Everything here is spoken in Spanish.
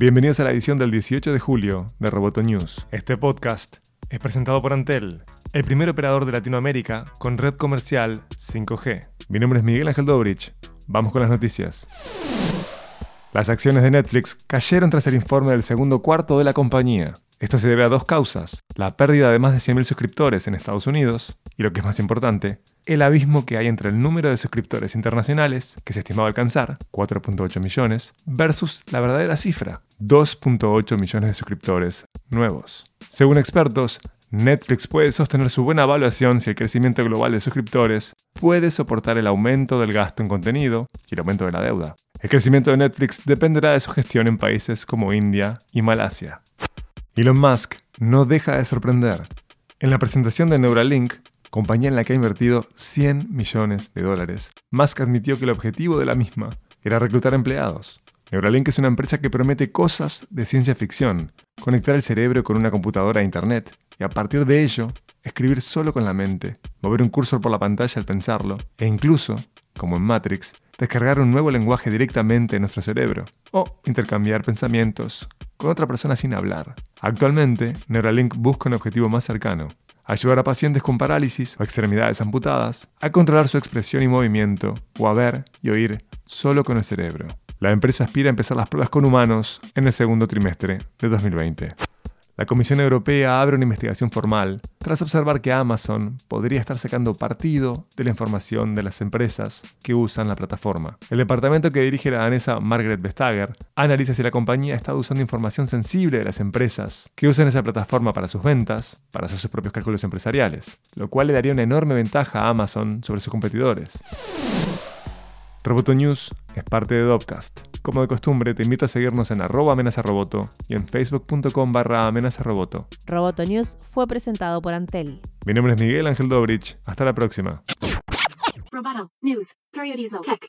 Bienvenidos a la edición del 18 de julio de Roboto News. Este podcast es presentado por Antel, el primer operador de Latinoamérica con red comercial 5G. Mi nombre es Miguel Ángel Dobrich. Vamos con las noticias. Las acciones de Netflix cayeron tras el informe del segundo cuarto de la compañía. Esto se debe a dos causas, la pérdida de más de 100.000 suscriptores en Estados Unidos y lo que es más importante, el abismo que hay entre el número de suscriptores internacionales, que se estimaba alcanzar, 4.8 millones, versus la verdadera cifra, 2.8 millones de suscriptores nuevos. Según expertos, Netflix puede sostener su buena evaluación si el crecimiento global de suscriptores puede soportar el aumento del gasto en contenido y el aumento de la deuda. El crecimiento de Netflix dependerá de su gestión en países como India y Malasia. Elon Musk no deja de sorprender. En la presentación de Neuralink, compañía en la que ha invertido 100 millones de dólares, Musk admitió que el objetivo de la misma era reclutar empleados. Neuralink es una empresa que promete cosas de ciencia ficción, conectar el cerebro con una computadora a Internet y a partir de ello, escribir solo con la mente, mover un cursor por la pantalla al pensarlo e incluso, como en Matrix, descargar un nuevo lenguaje directamente en nuestro cerebro o intercambiar pensamientos con otra persona sin hablar. Actualmente, Neuralink busca un objetivo más cercano, ayudar a pacientes con parálisis o extremidades amputadas a controlar su expresión y movimiento o a ver y oír solo con el cerebro. La empresa aspira a empezar las pruebas con humanos en el segundo trimestre de 2020. La Comisión Europea abre una investigación formal tras observar que Amazon podría estar sacando partido de la información de las empresas que usan la plataforma. El departamento que dirige la danesa Margaret Vestager analiza si la compañía está usando información sensible de las empresas que usan esa plataforma para sus ventas, para hacer sus propios cálculos empresariales, lo cual le daría una enorme ventaja a Amazon sobre sus competidores. Roboto News es parte de Dopcast. Como de costumbre, te invito a seguirnos en arroba amenazaroboto y en facebook.com barra amenazaroboto. Roboto News fue presentado por Antel. Mi nombre es Miguel Ángel Dobrich. Hasta la próxima. Roboto News. Periodismo Tech.